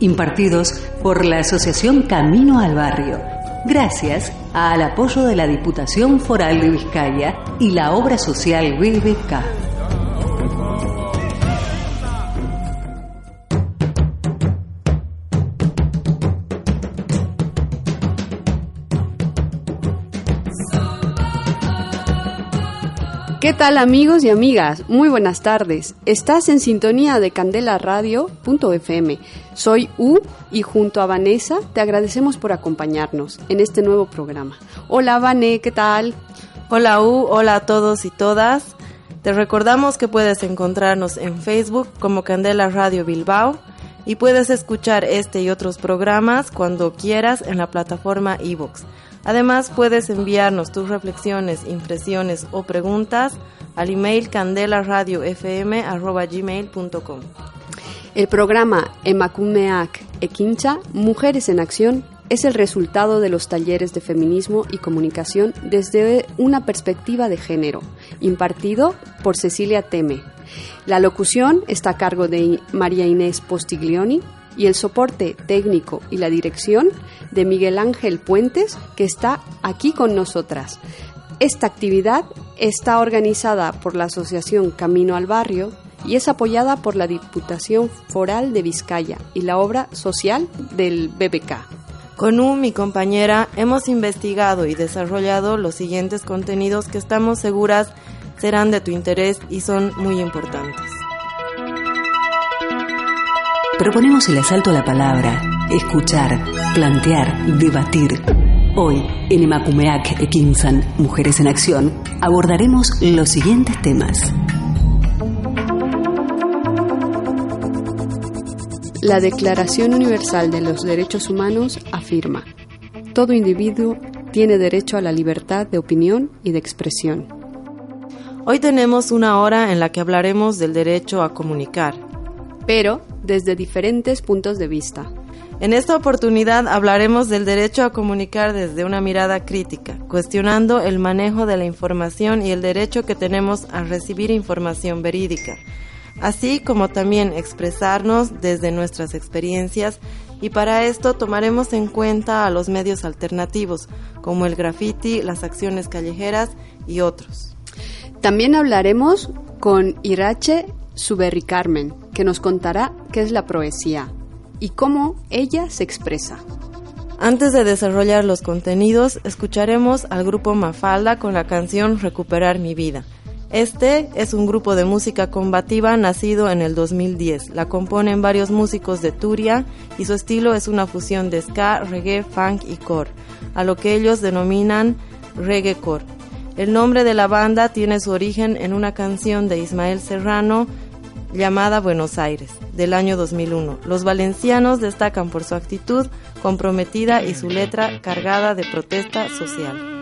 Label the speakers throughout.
Speaker 1: impartidos por la Asociación Camino al Barrio, gracias al apoyo de la Diputación Foral de Vizcaya y la obra social BBK.
Speaker 2: ¿Qué tal amigos y amigas? Muy buenas tardes. Estás en sintonía de Candela Radio.fm. Soy U y junto a Vanessa te agradecemos por acompañarnos en este nuevo programa. Hola Vané, ¿qué tal?
Speaker 3: Hola U, hola a todos y todas. Te recordamos que puedes encontrarnos en Facebook como Candela Radio Bilbao y puedes escuchar este y otros programas cuando quieras en la plataforma iVoox. Además, puedes enviarnos tus reflexiones, impresiones o preguntas al email candelaradiofm.gmail.com.
Speaker 2: El programa Emakumeak Ekincha, Mujeres en Acción, es el resultado de los talleres de feminismo y comunicación desde una perspectiva de género, impartido por Cecilia Teme. La locución está a cargo de María Inés Postiglioni y el soporte técnico y la dirección de Miguel Ángel Puentes, que está aquí con nosotras. Esta actividad está organizada por la Asociación Camino al Barrio y es apoyada por la Diputación Foral de Vizcaya y la obra social del BBK.
Speaker 3: Con U, mi compañera, hemos investigado y desarrollado los siguientes contenidos que estamos seguras serán de tu interés y son muy importantes.
Speaker 1: Proponemos el asalto a la palabra, escuchar, plantear, debatir. Hoy, en Emakumeak Ekinsan, Mujeres en Acción, abordaremos los siguientes temas.
Speaker 2: La Declaración Universal de los Derechos Humanos afirma, todo individuo tiene derecho a la libertad de opinión y de expresión.
Speaker 3: Hoy tenemos una hora en la que hablaremos del derecho a comunicar,
Speaker 2: pero desde diferentes puntos de vista.
Speaker 3: En esta oportunidad hablaremos del derecho a comunicar desde una mirada crítica, cuestionando el manejo de la información y el derecho que tenemos a recibir información verídica, así como también expresarnos desde nuestras experiencias y para esto tomaremos en cuenta a los medios alternativos, como el graffiti, las acciones callejeras y otros.
Speaker 2: También hablaremos con Irache Suberri Carmen, que nos contará qué es la poesía y cómo ella se expresa.
Speaker 3: Antes de desarrollar los contenidos, escucharemos al grupo Mafalda con la canción Recuperar mi vida. Este es un grupo de música combativa nacido en el 2010. La componen varios músicos de Turia y su estilo es una fusión de ska, reggae, funk y core, a lo que ellos denominan reggae core. El nombre de la banda tiene su origen en una canción de Ismael Serrano llamada Buenos Aires, del año 2001. Los valencianos destacan por su actitud comprometida y su letra cargada de protesta social.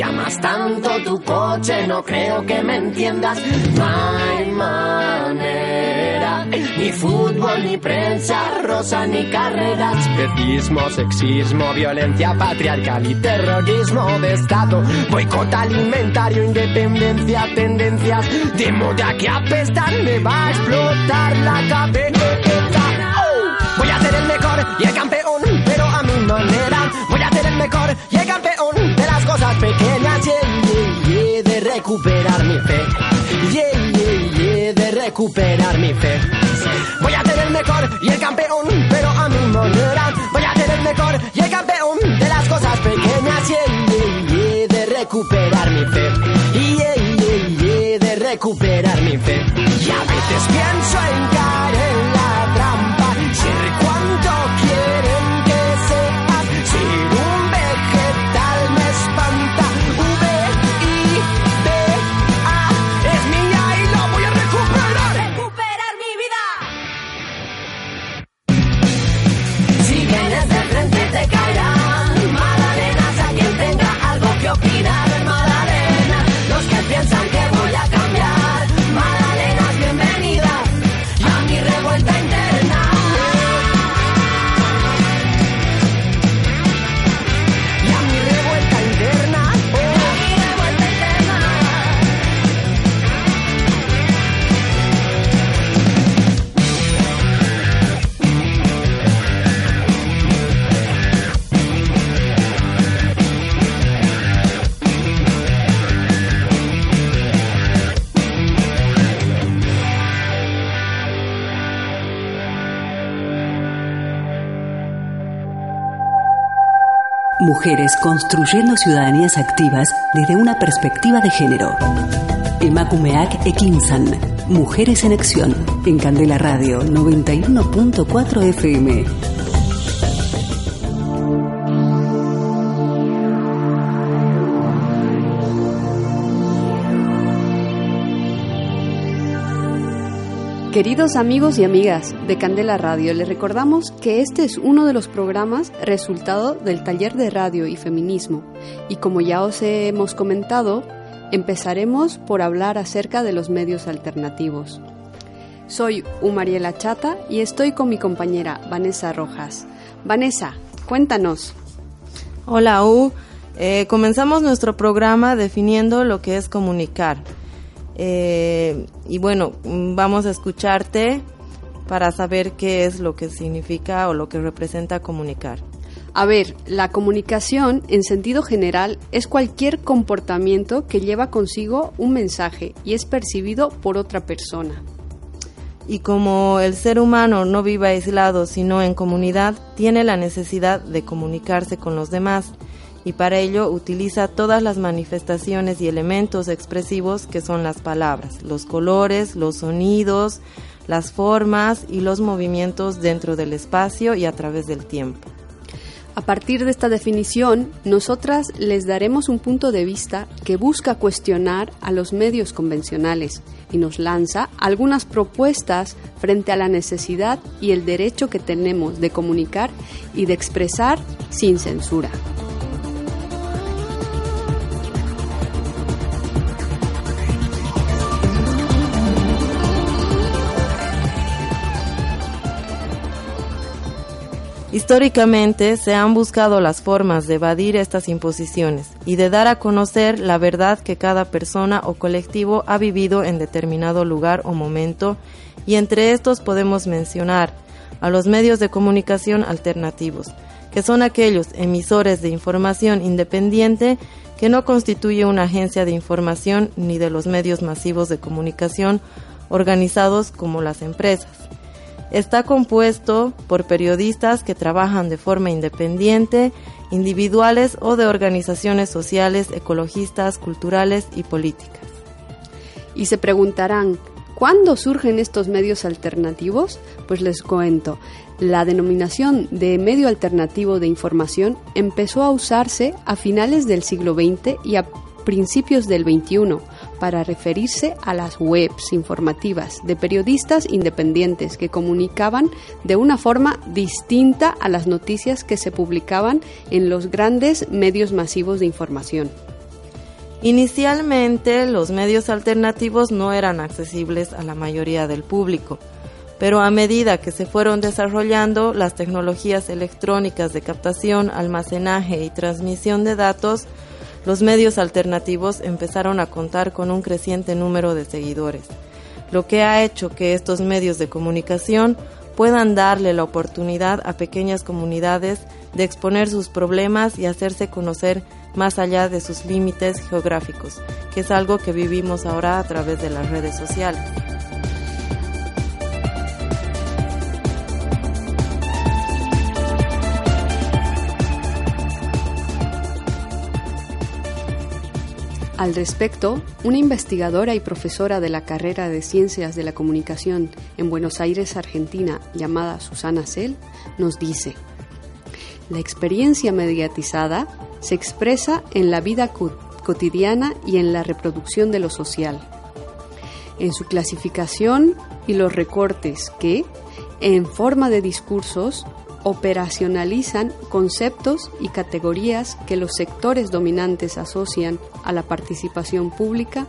Speaker 4: Y
Speaker 5: amas tanto tu coche, no creo que me entiendas. No hay manera. Ni fútbol, ni prensa rosa, ni carreras. Especismo, sexismo, violencia patriarcal y terrorismo de Estado. Boicot alimentario, independencia, tendencias de moda que apestan. Me va a explotar la cabeza. Voy a ser el mejor y el campeón, pero a mi manera. Voy a ser el mejor y cosas pequeñas. Yeah, yeah, yeah, de recuperar mi fe. Yeah, yeah, yeah, de recuperar mi fe. Voy a ser el mejor y el campeón, pero a mi manera. Voy a ser el mejor y el campeón de las cosas pequeñas. Yeah, yeah, yeah, de recuperar mi fe. Yeah, yeah, yeah, de recuperar mi fe. Y a veces pienso en caer en la
Speaker 1: Mujeres construyendo ciudadanías activas desde una perspectiva de género. Emakumeak Ekinsan. Mujeres en Acción. En Candela Radio 91.4 FM.
Speaker 2: Queridos amigos y amigas de Candela Radio, les recordamos que este es uno de los programas resultado del taller de radio y feminismo. Y como ya os hemos comentado, empezaremos por hablar acerca de los medios alternativos. Soy Umariela Chata y estoy con mi compañera Vanessa Rojas. Vanessa, cuéntanos.
Speaker 3: Hola U, Eh, comenzamos nuestro programa definiendo lo que es comunicar. Eh, y bueno, vamos a escucharte para saber qué es lo que significa o lo que representa comunicar.
Speaker 2: A ver, la comunicación en sentido general es cualquier comportamiento que lleva consigo un mensaje y es percibido por otra persona.
Speaker 3: Y como el ser humano no vive aislado sino en comunidad, tiene la necesidad de comunicarse con los demás y para ello utiliza todas las manifestaciones y elementos expresivos que son las palabras, los colores, los sonidos, las formas y los movimientos dentro del espacio y a través del tiempo.
Speaker 2: A partir de esta definición, nosotras les daremos un punto de vista que busca cuestionar a los medios convencionales y nos lanza algunas propuestas frente a la necesidad y el derecho que tenemos de comunicar y de expresar sin censura.
Speaker 3: Históricamente se han buscado las formas de evadir estas imposiciones y de dar a conocer la verdad que cada persona o colectivo ha vivido en determinado lugar o momento y entre estos podemos mencionar a los medios de comunicación alternativos, que son aquellos emisores de información independiente que no constituye una agencia de información ni de los medios masivos de comunicación organizados como las empresas. Está compuesto por periodistas que trabajan de forma independiente, individuales o de organizaciones sociales, ecologistas, culturales y políticas.
Speaker 2: Y se preguntarán, ¿cuándo surgen estos medios alternativos? Pues les cuento. La denominación de medio alternativo de información empezó a usarse a finales del siglo XX y a principios del XXI para referirse a las webs informativas de periodistas independientes que comunicaban de una forma distinta a las noticias que se publicaban en los grandes medios masivos de información.
Speaker 3: Inicialmente los medios alternativos no eran accesibles a la mayoría del público, pero a medida que se fueron desarrollando las tecnologías electrónicas de captación, almacenaje y transmisión de datos, los medios alternativos empezaron a contar con un creciente número de seguidores, lo que ha hecho que estos medios de comunicación puedan darle la oportunidad a pequeñas comunidades de exponer sus problemas y hacerse conocer más allá de sus límites geográficos, que es algo que vivimos ahora a través de las redes sociales.
Speaker 2: Al respecto, una investigadora y profesora de la carrera de Ciencias de la Comunicación en Buenos Aires, Argentina, llamada Susana Sell, nos dice, la experiencia mediatizada se expresa en la vida cotidiana y en la reproducción de lo social, en su clasificación y los recortes que, en forma de discursos, operacionalizan conceptos y categorías que los sectores dominantes asocian a la participación pública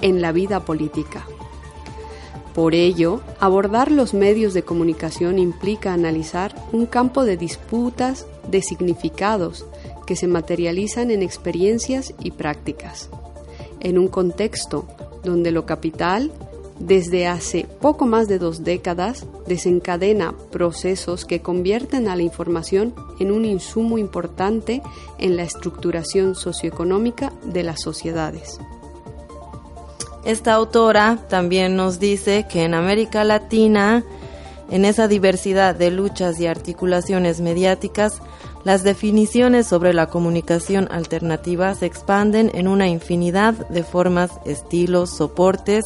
Speaker 2: en la vida política. Por ello, abordar los medios de comunicación implica analizar un campo de disputas de significados que se materializan en experiencias y prácticas, en un contexto donde lo capital, desde hace poco más de dos décadas, desencadena procesos que convierten a la información en un insumo importante en la estructuración socioeconómica de las sociedades.
Speaker 3: Esta autora también nos dice que en América Latina, en esa diversidad de luchas y articulaciones mediáticas, las definiciones sobre la comunicación alternativa se expanden en una infinidad de formas, estilos, soportes,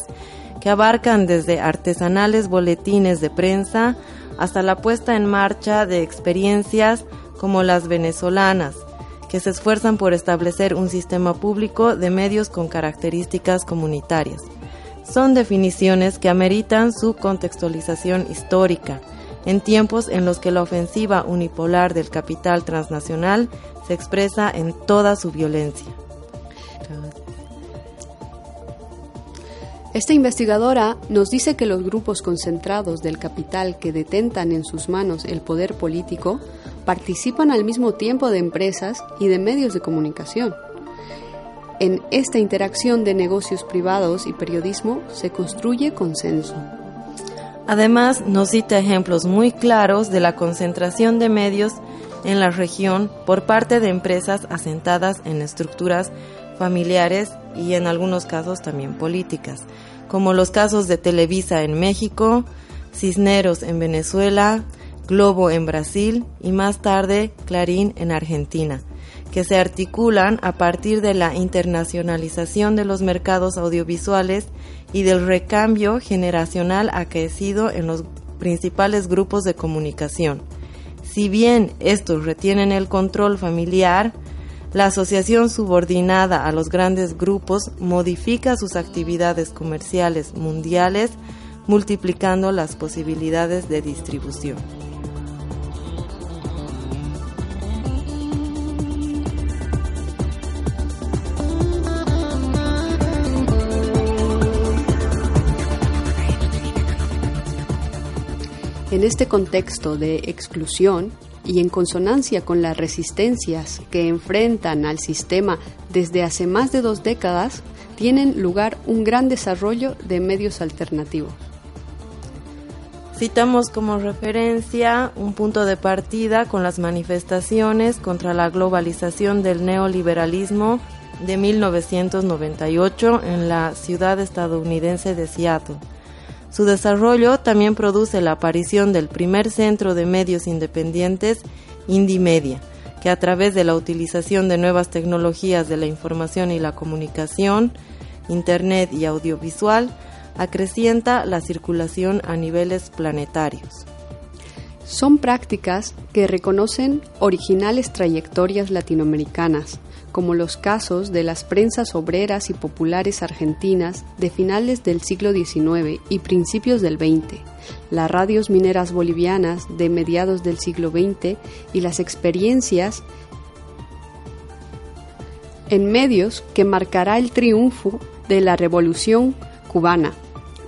Speaker 3: que abarcan desde artesanales boletines de prensa hasta la puesta en marcha de experiencias como las venezolanas, que se esfuerzan por establecer un sistema público de medios con características comunitarias. Son definiciones que ameritan su contextualización histórica, en tiempos en los que la ofensiva unipolar del capital transnacional se expresa en toda su violencia.
Speaker 2: Esta investigadora nos dice que los grupos concentrados del capital que detentan en sus manos el poder político participan al mismo tiempo de empresas y de medios de comunicación. En esta interacción de negocios privados y periodismo se construye consenso.
Speaker 3: Además, nos cita ejemplos muy claros de la concentración de medios en la región por parte de empresas asentadas en estructuras familiares y en algunos casos también políticas, como los casos de Televisa en México, Cisneros en Venezuela, Globo en Brasil y más tarde Clarín en Argentina, que se articulan a partir de la internacionalización de los mercados audiovisuales y del recambio generacional acaecido en los principales grupos de comunicación. Si bien estos retienen el control familiar, la asociación subordinada a los grandes grupos modifica sus actividades comerciales mundiales, multiplicando las posibilidades de distribución.
Speaker 2: En este contexto de exclusión y en consonancia con las resistencias que enfrentan al sistema desde hace más de dos décadas, tienen lugar un gran desarrollo de medios alternativos.
Speaker 3: Citamos como referencia un punto de partida con las manifestaciones contra la globalización del neoliberalismo de 1998 en la ciudad estadounidense de Seattle su desarrollo también produce la aparición del primer centro de medios independientes, Indimedia, que a través de la utilización de nuevas tecnologías de la información y la comunicación, Internet y audiovisual, acrecienta la circulación a niveles planetarios.
Speaker 2: Son prácticas que reconocen originales trayectorias latinoamericanas, como los casos de las prensas obreras y populares argentinas de finales del siglo XIX y principios del XX, las radios mineras bolivianas de mediados del siglo XX y las experiencias en medios que marcará el triunfo de la revolución cubana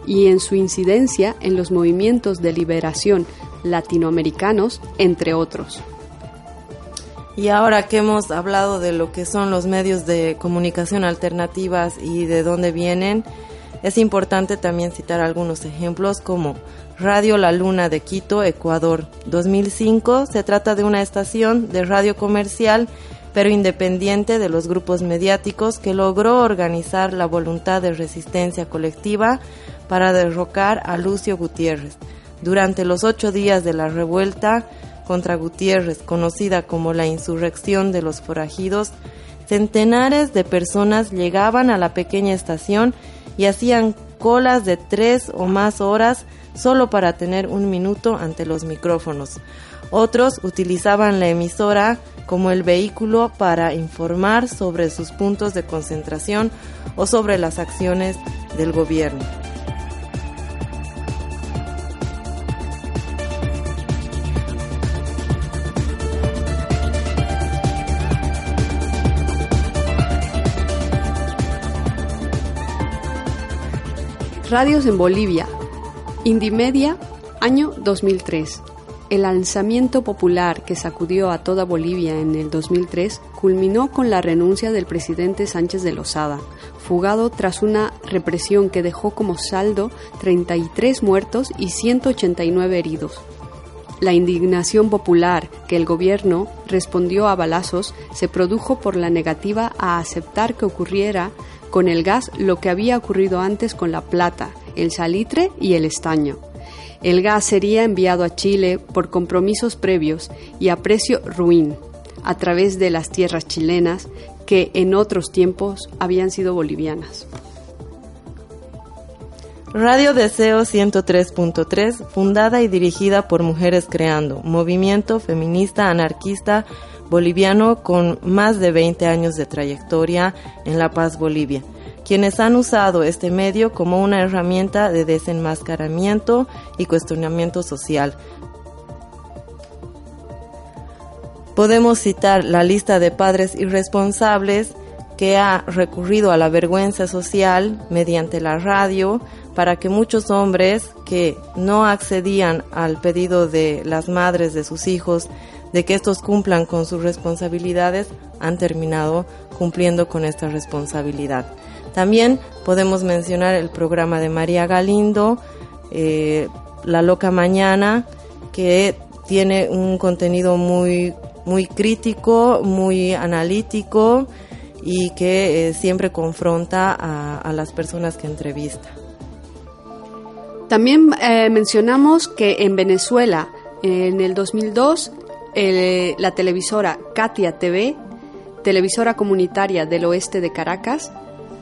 Speaker 2: y en su incidencia en los movimientos de liberación latinoamericanos, entre otros.
Speaker 3: Y ahora que hemos hablado de lo que son los medios de comunicación alternativas y de dónde vienen, es importante también citar algunos ejemplos como Radio La Luna de Quito, Ecuador. 2005 se trata de una estación de radio comercial pero independiente de los grupos mediáticos que logró organizar la voluntad de resistencia colectiva para derrocar a Lucio Gutiérrez. Durante los ocho días de la revuelta contra Gutiérrez, conocida como la insurrección de los forajidos, centenares de personas llegaban a la pequeña estación y hacían colas de tres o más horas solo para tener un minuto ante los micrófonos. Otros utilizaban la emisora como el vehículo para informar sobre sus puntos de concentración o sobre las acciones del gobierno.
Speaker 2: Radios en Bolivia. Indimedia, año 2003. El alzamiento popular que sacudió a toda Bolivia en el 2003 culminó con la renuncia del presidente Sánchez de Lozada, fugado tras una represión que dejó como saldo 33 muertos y 189 heridos. La indignación popular que el gobierno respondió a balazos se produjo por la negativa a aceptar que ocurriera con el gas lo que había ocurrido antes con la plata, el salitre y el estaño. El gas sería enviado a Chile por compromisos previos y a precio ruin, a través de las tierras chilenas que en otros tiempos habían sido bolivianas.
Speaker 3: Radio Deseo 103.3, fundada y dirigida por Mujeres Creando, movimiento feminista anarquista boliviano con más de 20 años de trayectoria en La Paz, Bolivia, quienes han usado este medio como una herramienta de desenmascaramiento y cuestionamiento social. Podemos citar la lista de padres irresponsables que ha recurrido a la vergüenza social mediante la radio para que muchos hombres que no accedían al pedido de las madres de sus hijos de que estos cumplan con sus responsabilidades, han terminado cumpliendo con esta responsabilidad. También podemos mencionar el programa de María Galindo, eh, La Loca Mañana, que tiene un contenido muy, muy crítico, muy analítico y que eh, siempre confronta a, las personas que entrevista.
Speaker 2: También eh, mencionamos que en Venezuela, en el 2002, la televisora Katia TV, televisora comunitaria del oeste de Caracas.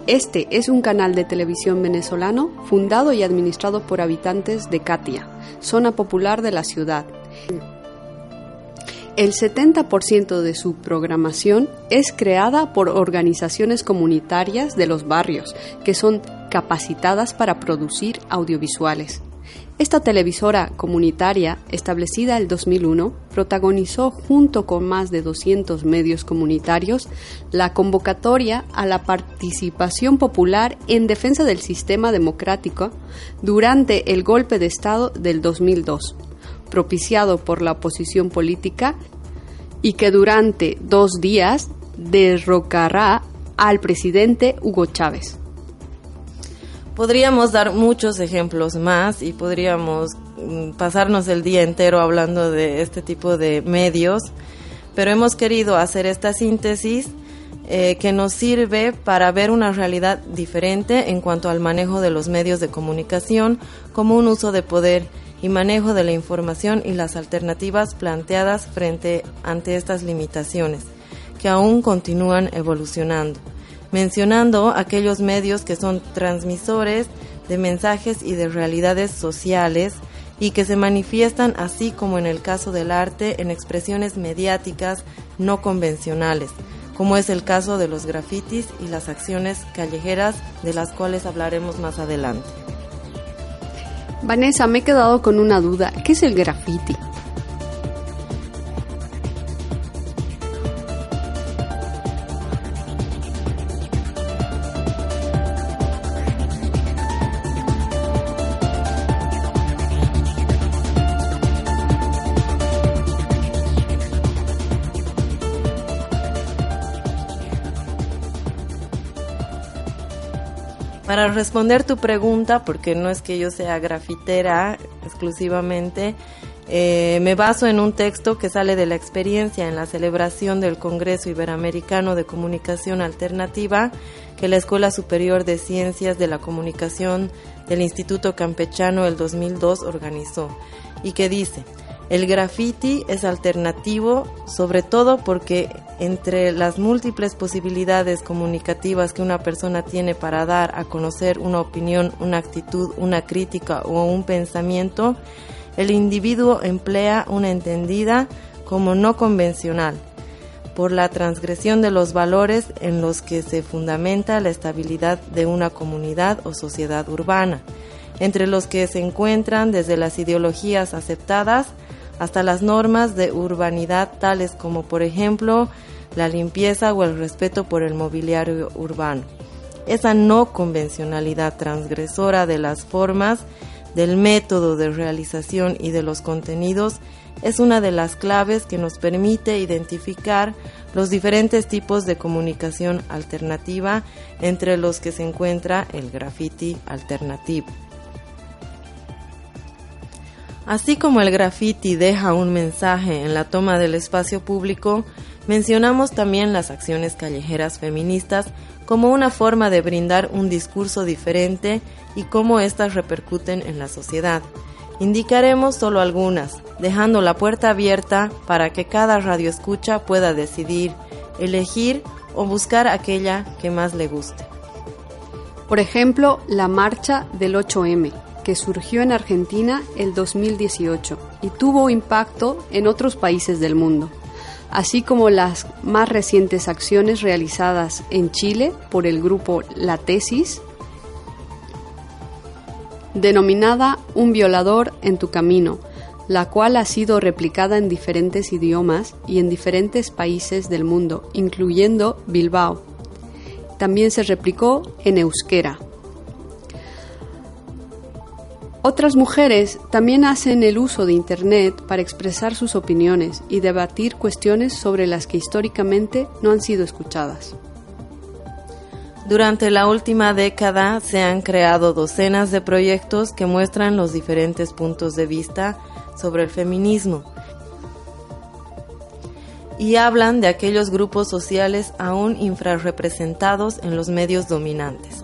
Speaker 2: Este es un canal de televisión venezolano fundado y administrado por habitantes de Katia, zona popular de la ciudad. El 70% de su programación es creada por organizaciones comunitarias de los barrios, que son capacitadas para producir audiovisuales. Esta televisora comunitaria, establecida el 2001, protagonizó junto con más de 200 medios comunitarios la convocatoria a la participación popular en defensa del sistema democrático durante el golpe de Estado del 2002, propiciado por la oposición política y que durante dos días derrocará al presidente Hugo Chávez.
Speaker 3: Podríamos dar muchos ejemplos más y podríamos mm, pasarnos el día entero hablando de este tipo de medios, pero hemos querido hacer esta síntesis eh, que nos sirve para ver una realidad diferente en cuanto al manejo de los medios de comunicación como un uso de poder y manejo de la información y las alternativas planteadas frente ante estas limitaciones, que aún continúan evolucionando mencionando aquellos medios que son transmisores de mensajes y de realidades sociales y que se manifiestan así como en el caso del arte en expresiones mediáticas no convencionales, como es el caso de los grafitis y las acciones callejeras de las cuales hablaremos más adelante.
Speaker 2: Vanessa, me he quedado con una duda. ¿Qué es el graffiti?
Speaker 3: Responder tu pregunta, porque no es que yo sea grafitera exclusivamente, eh, me baso en un texto que sale de la experiencia en la celebración del Congreso Iberoamericano de Comunicación Alternativa que la Escuela Superior de Ciencias de la Comunicación del Instituto Campechano el 2002 organizó y que dice, el graffiti es alternativo sobre todo porque entre las múltiples posibilidades comunicativas que una persona tiene para dar a conocer una opinión, una actitud, una crítica o un pensamiento, el individuo emplea una entendida como no convencional, por la transgresión de los valores en los que se fundamenta la estabilidad de una comunidad o sociedad urbana, entre los que se encuentran desde las ideologías aceptadas hasta las normas de urbanidad tales como por ejemplo la limpieza o el respeto por el mobiliario urbano. Esa no convencionalidad transgresora de las formas del método de realización y de los contenidos es una de las claves que nos permite identificar los diferentes tipos de comunicación alternativa entre los que se encuentra el graffiti alternativo. Así como el graffiti deja un mensaje en la toma del espacio público, mencionamos también las acciones callejeras feministas como una forma de brindar un discurso diferente y cómo éstas repercuten en la sociedad. Indicaremos solo algunas, dejando la puerta abierta para que cada radioescucha pueda decidir, elegir o buscar aquella que más le guste.
Speaker 2: Por ejemplo, la marcha del 8M, que surgió en Argentina el 2018 y tuvo impacto en otros países del mundo, así como las más recientes acciones realizadas en Chile por el grupo La Tesis denominada Un violador en tu camino, la cual ha sido replicada en diferentes idiomas y en diferentes países del mundo, incluyendo Bilbao. También se replicó en euskera. Otras mujeres también hacen el uso de Internet para expresar sus opiniones y debatir cuestiones sobre las que históricamente no han sido escuchadas.
Speaker 3: Durante la última década se han creado docenas de proyectos que muestran los diferentes puntos de vista sobre el feminismo y hablan de aquellos grupos sociales aún infrarrepresentados en los medios dominantes.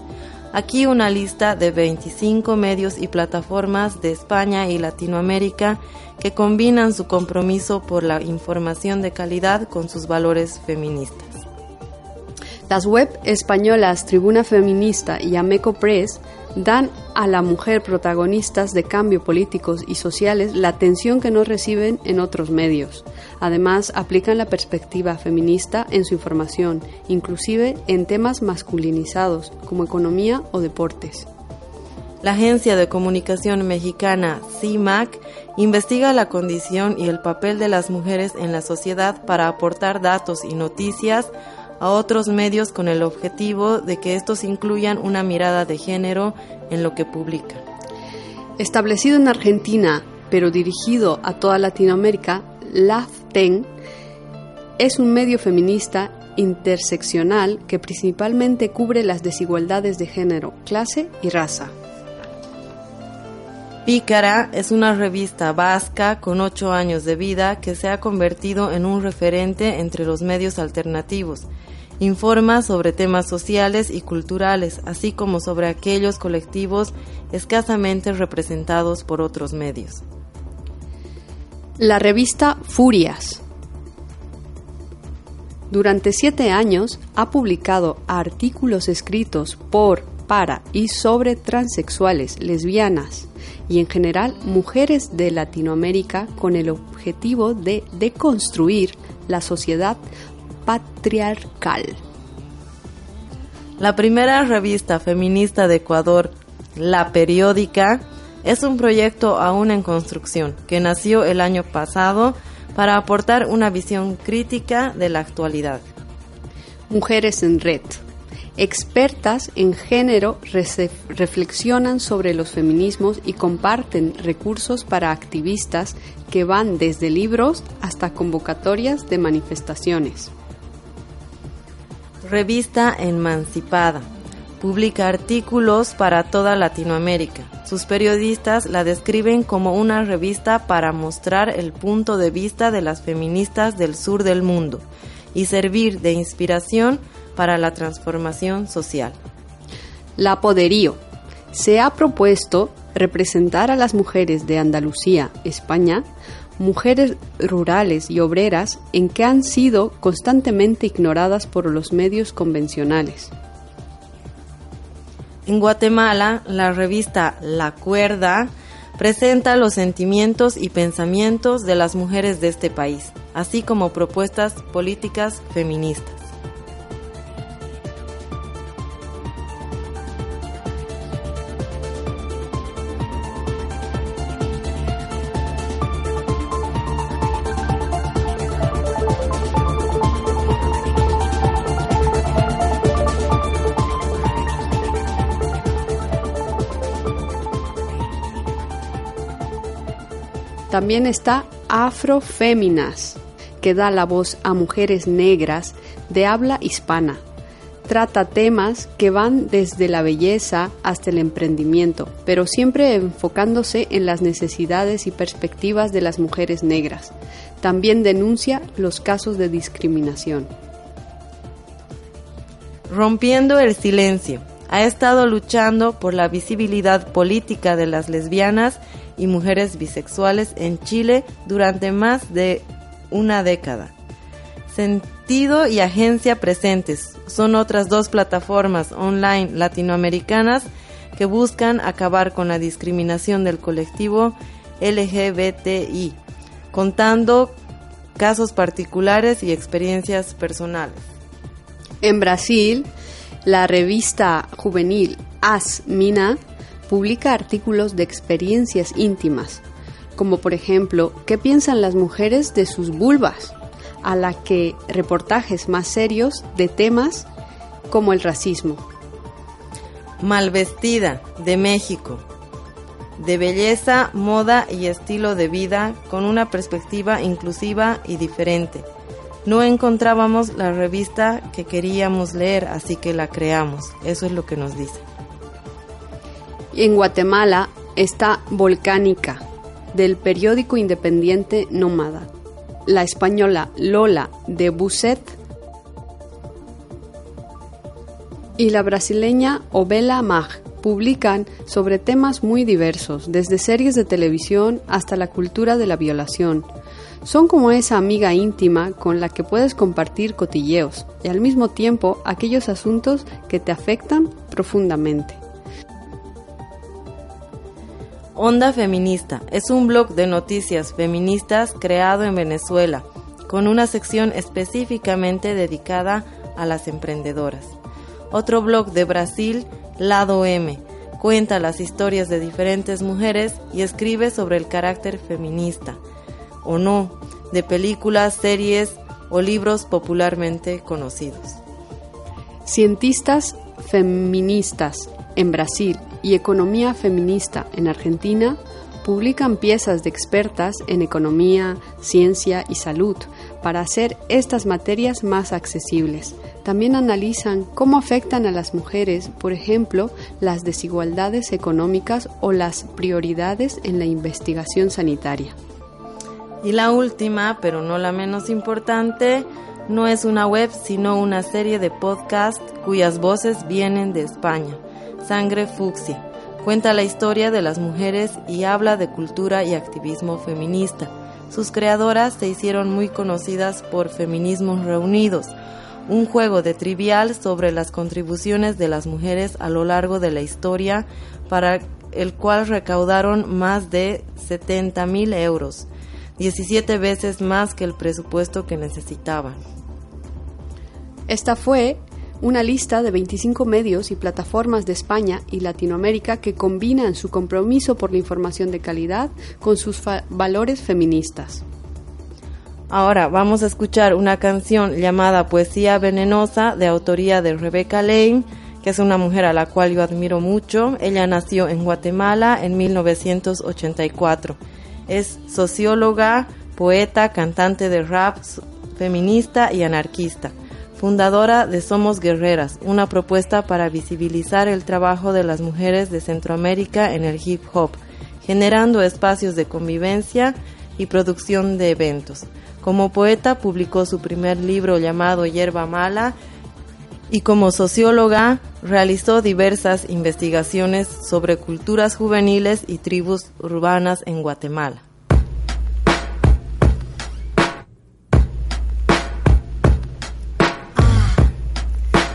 Speaker 3: Aquí una lista de 25 medios y plataformas de España y Latinoamérica que combinan su compromiso por la información de calidad con sus valores feministas.
Speaker 2: Las web españolas Tribuna Feminista y Ameco Press dan a la mujer protagonistas de cambio políticos y sociales la atención que no reciben en otros medios. Además, aplican la perspectiva feminista en su información, inclusive en temas masculinizados como economía o deportes.
Speaker 3: La agencia de comunicación mexicana CIMAC investiga la condición y el papel de las mujeres en la sociedad para aportar datos y noticias a otros medios con el objetivo de que estos incluyan una mirada de género en lo que publican.
Speaker 2: Establecido en Argentina, pero dirigido a toda Latinoamérica, LAFTEN es un medio feminista interseccional que principalmente cubre las desigualdades de género, clase y raza.
Speaker 3: Pícara es una revista vasca con ocho años de vida que se ha convertido en un referente entre los medios alternativos Informa sobre temas sociales y culturales, así como sobre aquellos colectivos escasamente representados por otros medios.
Speaker 2: La revista Furias. Durante siete años ha publicado artículos escritos por, para y sobre transexuales, lesbianas y en general mujeres de Latinoamérica con el objetivo de deconstruir la sociedad patriarcal.
Speaker 3: La primera revista feminista de Ecuador, La Periódica, es un proyecto aún en construcción que nació el año pasado para aportar una visión crítica de la actualidad.
Speaker 2: Mujeres en Red. Expertas en género reflexionan sobre los feminismos y comparten recursos para activistas que van desde libros hasta convocatorias de manifestaciones.
Speaker 3: Revista Emancipada, Publica artículos para toda Latinoamérica. Sus periodistas la describen como una revista para mostrar el punto de vista de las feministas del sur del mundo y servir de inspiración para la transformación social.
Speaker 2: La Poderío. Se ha propuesto representar a las mujeres de Andalucía, España, mujeres rurales y obreras en que han sido constantemente ignoradas por los medios convencionales.
Speaker 3: En Guatemala, la revista La Cuerda presenta los sentimientos y pensamientos de las mujeres de este país, así como propuestas políticas feministas.
Speaker 2: También está Afroféminas, que da la voz a mujeres negras de habla hispana. Trata temas que van desde la belleza hasta el emprendimiento, pero siempre enfocándose en las necesidades y perspectivas de las mujeres negras. También denuncia los casos de discriminación.
Speaker 3: Rompiendo el silencio. Ha estado luchando por la visibilidad política de las lesbianas y mujeres bisexuales en Chile durante más de una década. Sentido y Agencia Presentes son otras dos plataformas online latinoamericanas que buscan acabar con la discriminación del colectivo LGBTI, contando casos particulares y experiencias personales.
Speaker 2: En Brasil, la revista juvenil As Mina publica artículos de experiencias íntimas, como por ejemplo, ¿qué piensan las mujeres de sus vulvas? A la que reportajes más serios de temas como el racismo.
Speaker 3: Malvestida, de México. De belleza, moda y estilo de vida con una perspectiva inclusiva y diferente. No encontrábamos la revista que queríamos leer, así que la creamos. Eso es lo que nos dice.
Speaker 2: En Guatemala está Volcánica, del periódico independiente Nómada. La española Lola de Busset y la brasileña Ovela Mag publican sobre temas muy diversos, desde series de televisión hasta la cultura de la violación. Son como esa amiga íntima con la que puedes compartir cotilleos y al mismo tiempo aquellos asuntos que te afectan profundamente.
Speaker 3: Onda Feminista es un blog de noticias feministas creado en Venezuela, con una sección específicamente dedicada a las emprendedoras. Otro blog de Brasil, Lado M, cuenta las historias de diferentes mujeres y escribe sobre el carácter feminista, o no, de películas, series o libros popularmente conocidos.
Speaker 2: Cientistas feministas en Brasil y Economía Feminista en Argentina publican piezas de expertas en economía, ciencia y salud para hacer estas materias más accesibles. También analizan cómo afectan a las mujeres, por ejemplo, las desigualdades económicas o las prioridades en la investigación sanitaria.
Speaker 3: Y la última, pero no la menos importante, no es una web, sino una serie de podcasts cuyas voces vienen de España. Sangre Fucsia. Cuenta la historia de las mujeres y habla de cultura y activismo feminista. Sus creadoras se hicieron muy conocidas por Feminismos Reunidos, un juego de trivial sobre las contribuciones de las mujeres a lo largo de la historia, para el cual recaudaron más de 70 mil euros, 17 veces más que el presupuesto que necesitaban.
Speaker 2: Esta fue una lista de 25 medios y plataformas de España y Latinoamérica que combinan su compromiso por la información de calidad con sus valores feministas.
Speaker 3: Ahora vamos a escuchar una canción llamada Poesía Venenosa de autoría de Rebecca Lane, que es una mujer a la cual yo admiro mucho. Ella nació en Guatemala en 1984. Es socióloga, poeta, cantante de rap, feminista y anarquista fundadora de Somos Guerreras, una propuesta para visibilizar el trabajo de las mujeres de Centroamérica en el hip hop, generando espacios de convivencia y producción de eventos. Como poeta publicó su primer libro llamado Hierba Mala y como socióloga realizó diversas investigaciones sobre culturas juveniles y tribus urbanas en Guatemala.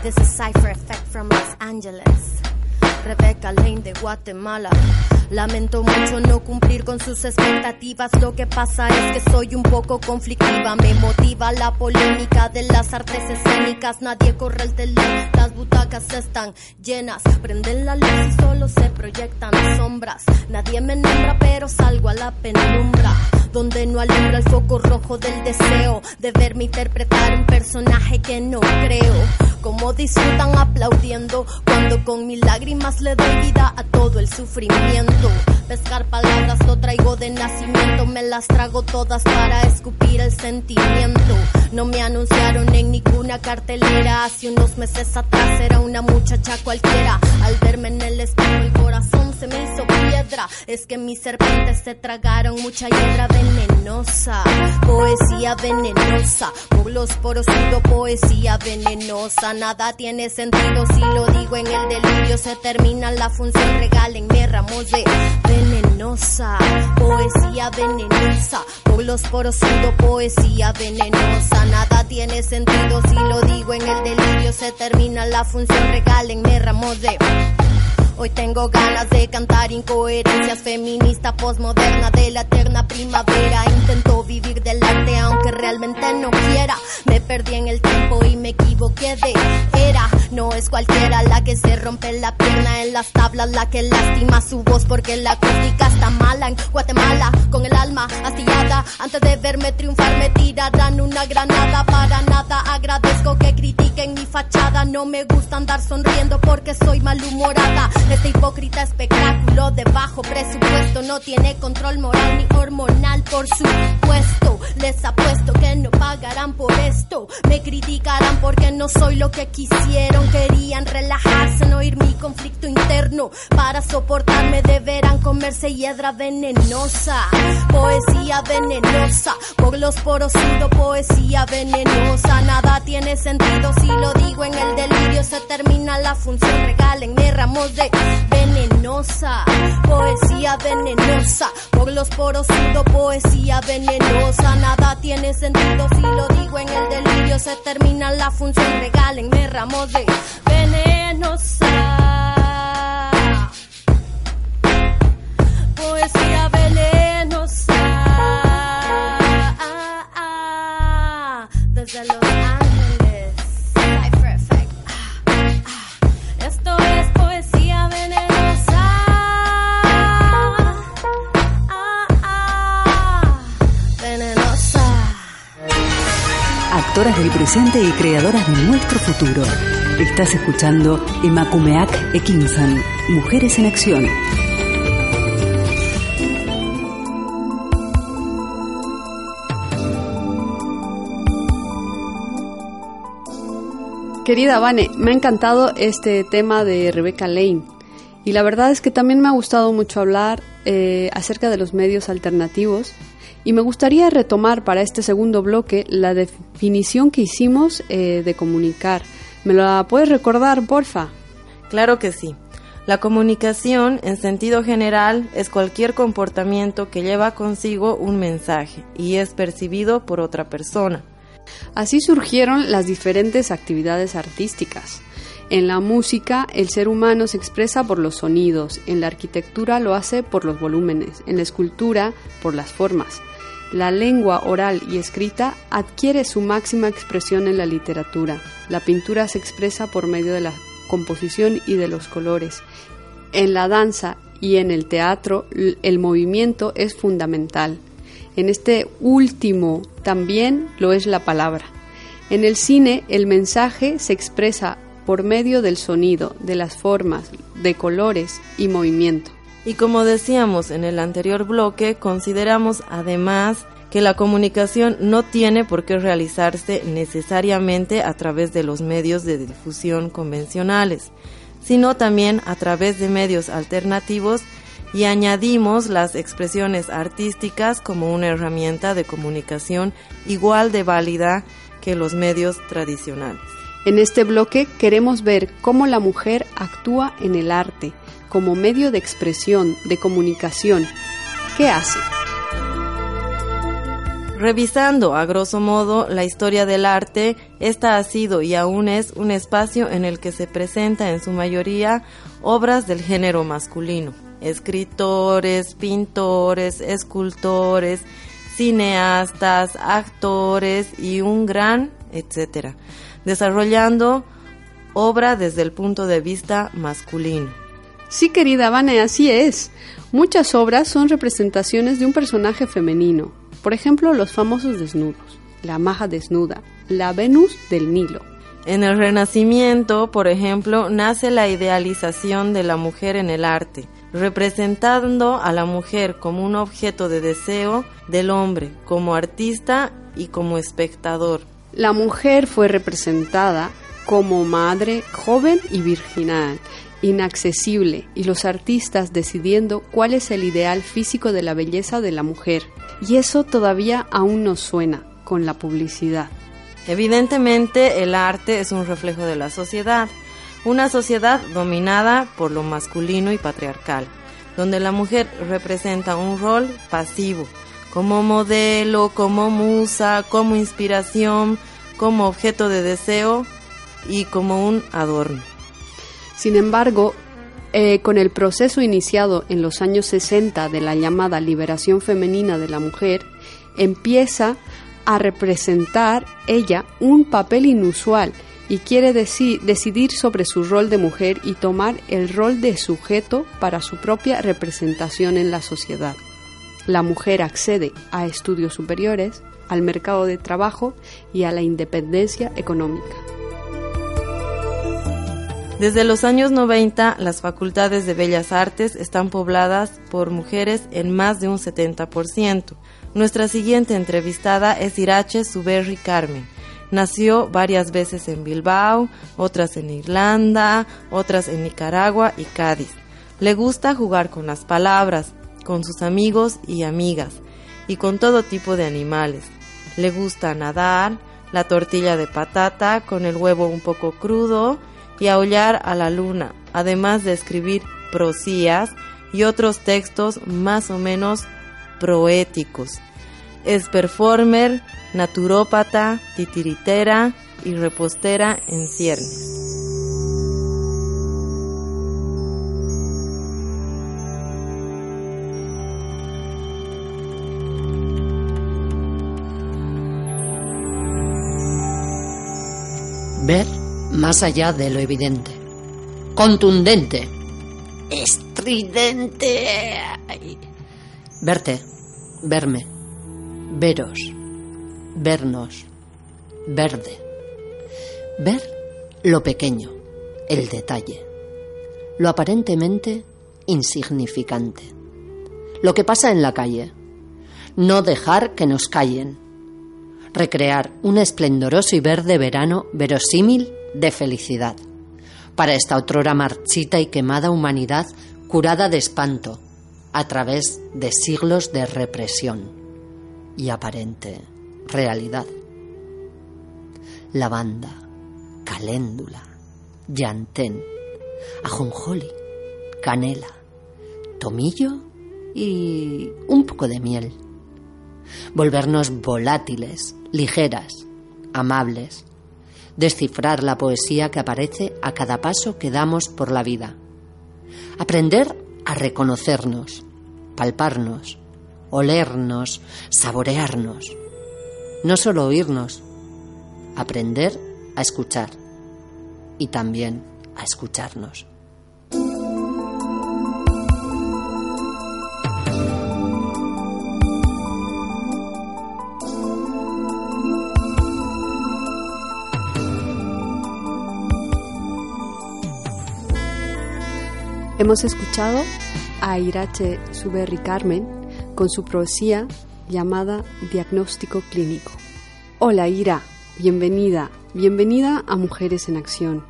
Speaker 6: This is Cypher Effect from Los Angeles. Rebecca Lane de Guatemala. Lamento mucho no cumplir con sus expectativas. Lo que pasa es que soy un poco conflictiva. Me motiva la polémica de las artes escénicas. Nadie corre el telón, las butacas están llenas. Prenden la luz y solo se proyectan sombras. Nadie me nombra, pero salgo a la penumbra. Donde no alumbra el foco rojo del deseo de verme interpretar un personaje que no creo. Como disfrutan aplaudiendo cuando con mis lágrimas le doy vida a todo el sufrimiento. Pescar palabras lo traigo de nacimiento, me las trago todas para escupir el sentimiento. No me anunciaron en ninguna cartelera, hace unos meses atrás era una muchacha cualquiera. Al verme en el espejo el corazón se me hizo piedra. Es que mis serpientes se tragaron mucha hiedra venenosa, poesía venenosa, pueblos poros poesía venenosa. Nada tiene sentido si lo digo en el delirio. Se termina la función, regálenme ramos de venenosa, poesía venenosa, pueblos poros poesía venenosa. Nada tiene sentido si lo digo en el delirio. Se termina la función, regálenme ramos de Hoy tengo ganas de cantar incoherencias feminista postmoderna de la eterna primavera. Intento vivir del arte aunque realmente no quiera. Me perdí en el tiempo y me equivoqué de era. No es cualquiera la que se rompe la pierna en las tablas, la que lastima su voz porque la acústica está mala en Guatemala. Con el alma astillada, antes de verme triunfar me tirarán una granada. Para nada agradezco que critiquen mi fachada. No me gusta andar sonriendo porque soy malhumorada. Este hipócrita espectáculo de bajo presupuesto no tiene control moral ni hormonal, por supuesto. Les apuesto que no pagarán por esto. Me criticarán porque no soy lo que quisieron. Querían relajarse, no oír mi conflicto interno. Para soportarme deberán comerse hiedra venenosa. Poesía venenosa, por los poros poesía venenosa. Nada tiene sentido si lo digo en el delirio. Se termina la función, regálenme ramos de venenosa, poesía venenosa, por los poros sudo poesía venenosa, nada tiene sentido si lo digo en el delirio, se termina la función, regálenme ramos de venenosa, poesía venenosa,
Speaker 1: Actoras del presente y creadoras de nuestro futuro. Estás escuchando Emakumeak Ekinsan, Mujeres en Acción.
Speaker 2: Querida Vane, me ha encantado este tema de Rebecca Lane. Y la verdad es que también me ha gustado mucho hablar eh, acerca de los medios alternativos. Y me gustaría retomar para este segundo bloque la definición que hicimos eh, de comunicar. ¿Me la puedes recordar, porfa?
Speaker 3: Claro que sí. La comunicación, en sentido general, es cualquier comportamiento que lleva consigo un mensaje y es percibido por otra persona.
Speaker 2: Así surgieron las diferentes actividades artísticas. En la música, el ser humano se expresa por los sonidos, en la arquitectura lo hace por los volúmenes, en la escultura por las formas. La lengua oral y escrita adquiere su máxima expresión en la literatura. La pintura se expresa por medio de la composición y de los colores. En la danza y en el teatro, el movimiento es fundamental. En este último también lo es la palabra. En el cine el mensaje se expresa por medio del sonido, de las formas, de colores y movimiento.
Speaker 3: Y como decíamos en el anterior bloque, consideramos además que la comunicación no tiene por qué realizarse necesariamente a través de los medios de difusión convencionales, sino también a través de medios alternativos y añadimos las expresiones artísticas como una herramienta de comunicación igual de válida que los medios tradicionales.
Speaker 2: En este bloque queremos ver cómo la mujer actúa en el arte como medio de expresión, de comunicación. ¿Qué hace?
Speaker 3: Revisando a grosso modo la historia del arte, esta ha sido y aún es un espacio en el que se presenta en su mayoría obras del género masculino. Escritores, pintores, escultores, cineastas, actores y un gran etcétera, desarrollando obra desde el punto de vista masculino.
Speaker 2: Sí, querida Vane, así es. Muchas obras son representaciones de un personaje femenino, por ejemplo, los famosos desnudos, la maja desnuda, la Venus del Nilo.
Speaker 3: En el Renacimiento, por ejemplo, nace la idealización de la mujer en el arte, representando a la mujer como un objeto de deseo del hombre, como artista y como espectador.
Speaker 2: La mujer fue representada como madre joven y virginal, inaccesible, y los artistas decidiendo cuál es el ideal físico de la belleza de la mujer. Y eso todavía aún nos suena con la publicidad.
Speaker 3: Evidentemente el arte es un reflejo de la sociedad, una sociedad dominada por lo masculino y patriarcal, donde la mujer representa un rol pasivo, como modelo, como musa, como inspiración, como objeto de deseo y como un adorno.
Speaker 2: Sin embargo, eh, con el proceso iniciado en los años 60 de la llamada liberación femenina de la mujer, empieza a representar ella un papel inusual y quiere decidir sobre su rol de mujer y tomar el rol de sujeto para su propia representación en la sociedad. La mujer accede a estudios superiores, al mercado de trabajo y a la independencia económica.
Speaker 3: Desde los años 90, las facultades de Bellas Artes están pobladas por mujeres en más de un 70%. Nuestra siguiente entrevistada es Irache Suberri Carmen. Nació varias veces en Bilbao, otras en Irlanda, otras en Nicaragua y Cádiz. Le gusta jugar con las palabras, con sus amigos y amigas, y con todo tipo de animales. Le gusta nadar, la tortilla de patata con el huevo un poco crudo, y aullar a la luna, además de escribir prosías y otros textos más o menos proéticos. Es performer, naturópata, titiritera y repostera en ciernes.
Speaker 7: Ver más allá de lo evidente. Contundente. Estridente. Verte, verme, veros, vernos, verde. Ver lo pequeño, el detalle, lo aparentemente insignificante, lo que pasa en la calle. No dejar que nos callen. Recrear un esplendoroso y verde verano verosímil de felicidad. Para esta otrora marchita y quemada humanidad curada de espanto a través de siglos de represión y aparente realidad. Lavanda, caléndula, llantén, ajonjoli, canela, tomillo y un poco de miel. Volvernos volátiles, ligeras, amables, descifrar la poesía que aparece a cada paso que damos por la vida. Aprender a reconocernos, palparnos, olernos, saborearnos. No solo oírnos, aprender a escuchar y también a escucharnos.
Speaker 2: Hemos escuchado a Irache Suberri Carmen con su poesía llamada diagnóstico clínico. Hola Ira, bienvenida, bienvenida a Mujeres en Acción.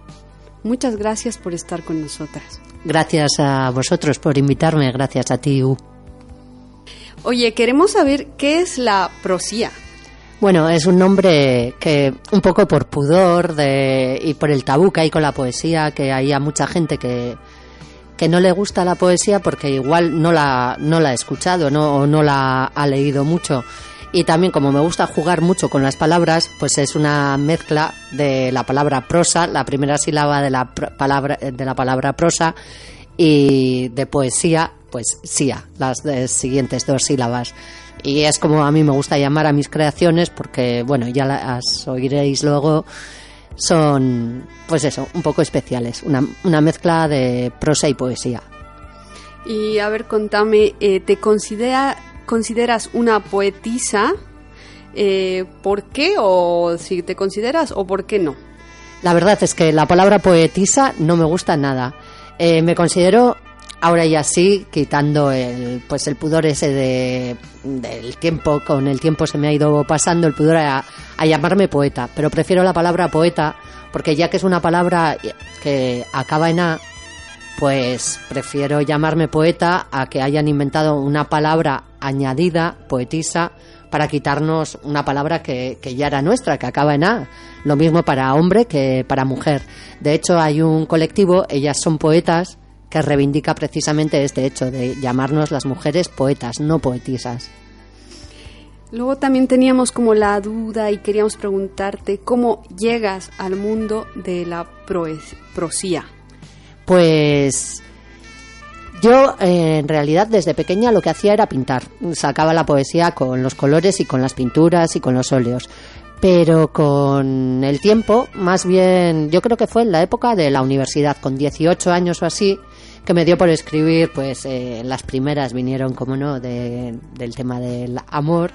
Speaker 2: Muchas gracias por estar con nosotras.
Speaker 7: Gracias a vosotros por invitarme, gracias a ti, U.
Speaker 2: Oye, queremos saber qué es la prosía.
Speaker 7: Bueno, es un nombre que un poco por pudor de, y por el tabú que hay con la poesía, que hay a mucha gente que, que no le gusta la poesía porque igual no la, no la ha escuchado ¿no? o no la ha leído mucho. Y también como me gusta jugar mucho con las palabras, pues es una mezcla de la palabra prosa, la primera sílaba de la palabra, de la palabra prosa y de poesía, pues sia, las siguientes dos sílabas y es como a mí me gusta llamar a mis creaciones porque, bueno, ya las oiréis luego, son, pues eso, un poco especiales, una, una mezcla de prosa y poesía.
Speaker 2: Y a ver, contame, eh, ¿te considera, consideras una poetisa? Eh, ¿Por qué? O si te consideras o por qué no.
Speaker 7: La verdad es que la palabra poetisa no me gusta nada. Eh, me considero ahora ya sí, quitando el, pues el pudor ese de, del tiempo, con el tiempo se me ha ido pasando el pudor a, llamarme poeta, pero prefiero la palabra poeta porque ya que es una palabra que acaba en A, pues prefiero llamarme poeta a que hayan inventado una palabra añadida, poetisa, para quitarnos una palabra que, que, ya era nuestra, que acaba en A. Lo mismo para hombre que para mujer. De hecho, hay un colectivo, ellas son poetas, que reivindica precisamente este hecho de llamarnos las mujeres poetas, no poetisas.
Speaker 2: Luego también teníamos como la duda y queríamos preguntarte cómo llegas al mundo de la prosía.
Speaker 7: Pues yo eh, en realidad desde pequeña lo que hacía era pintar. Sacaba la poesía con los colores y con las pinturas y con los óleos. Pero con el tiempo, más bien, yo creo que fue en la época de la universidad, con 18 años o así, que me dio por escribir, pues eh, las primeras vinieron, como no, del tema del amor.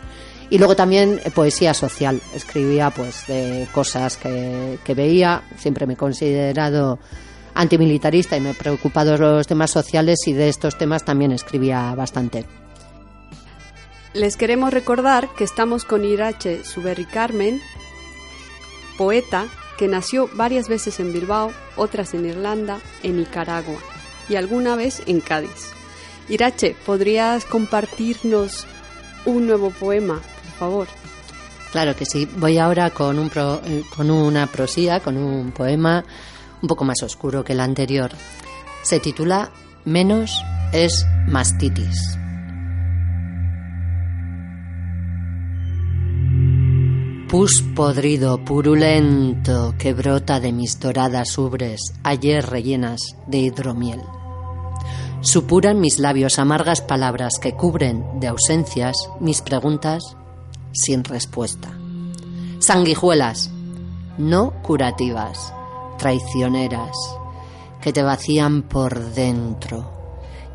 Speaker 7: Y luego también eh, poesía social. Escribía pues de cosas que, que veía. Siempre me he considerado antimilitarista y me he preocupado los temas sociales y de estos temas también escribía bastante.
Speaker 2: Les queremos recordar que estamos con Irache Suberri Carmen, poeta que nació varias veces en Bilbao, otras en Irlanda, en Nicaragua y alguna vez en Cádiz. Irache, ¿podrías compartirnos un nuevo poema, por favor?
Speaker 7: Claro que sí. Voy ahora con, un eh, con una prosía, con un poema un poco más oscuro que el anterior. Se titula Menos es mastitis. Pus podrido, purulento, que brota de mis doradas ubres, ayer rellenas de hidromiel. Supuran mis labios amargas palabras que cubren de ausencias mis preguntas sin respuesta. Sanguijuelas, no curativas, traicioneras, que te vacían por dentro,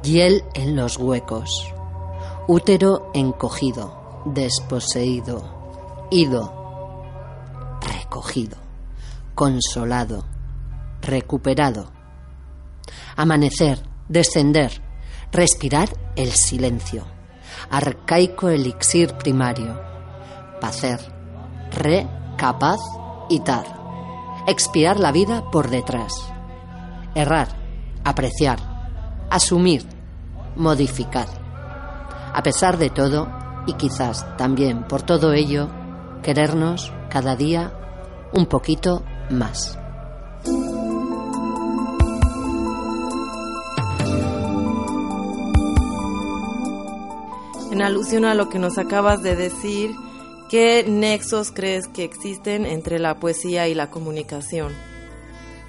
Speaker 7: hiel en los huecos, útero encogido, desposeído, ido, recogido, consolado, recuperado. Amanecer, descender, respirar el silencio, arcaico elixir primario, pacer, re, capaz y tar, expiar la vida por detrás, errar, apreciar, asumir, modificar. A pesar de todo, y quizás también por todo ello, querernos cada día un poquito más.
Speaker 3: En alusión a lo que nos acabas de decir, ¿qué nexos crees que existen entre la poesía y la comunicación?